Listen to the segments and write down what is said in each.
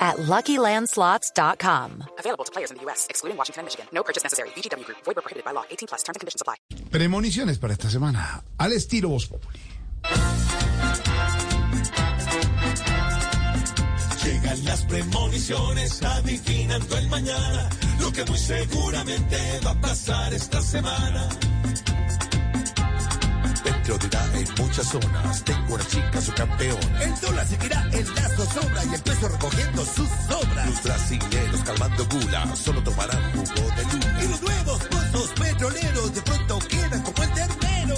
at LuckyLandSlots.com. Available to players in the U.S., excluding Washington and Michigan. No purchase necessary. VGW Group. Void where prohibited by law. 18 plus. Terms and conditions apply. Premoniciones para esta semana, al estilo Voz Populi. Llegan las premoniciones adivinando el mañana, lo que muy seguramente va a pasar esta semana. De una en muchas zonas, tengo una chica su campeón. El dólar seguirá en la zozobra y el peso recogiendo sus sobras. Los brasileños calmando gula, solo tomarán jugo de Y luna. los nuevos pozos petroleros de pronto quedan como el ternero.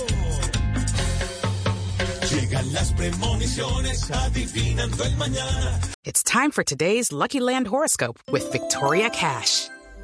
Llegan las premoniciones adivinando el mañana. It's time for today's Lucky Land horoscope with Victoria Cash.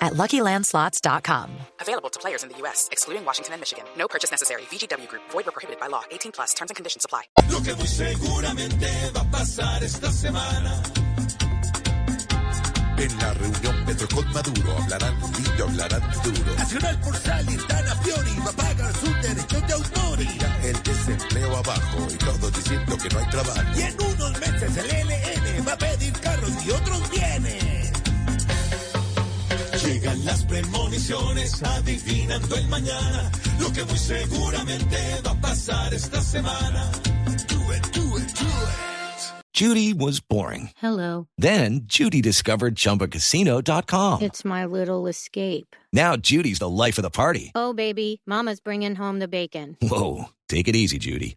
at LuckyLandSlots.com. Available to players in the U.S., excluding Washington and Michigan. No purchase necessary. VGW Group. Void where prohibited by law. 18 plus. Terms and conditions apply. Lo que muy seguramente va a pasar esta semana. En la reunión Petro con Maduro hablarán lindo, hablarán duro. Nacional por Salintana Fiori va a pagar sus derechos de autor. Irá el desempleo abajo y todos diciendo que no hay trabajo. Y en unos meses el LN Llegan las premoniciones adivinando el mañana, lo que muy seguramente va a pasar esta semana. Do it, do it, do it. Judy was boring. Hello. Then Judy discovered ChumbaCasino.com. It's my little escape. Now Judy's the life of the party. Oh, baby, Mama's bringing home the bacon. Whoa, take it easy, Judy.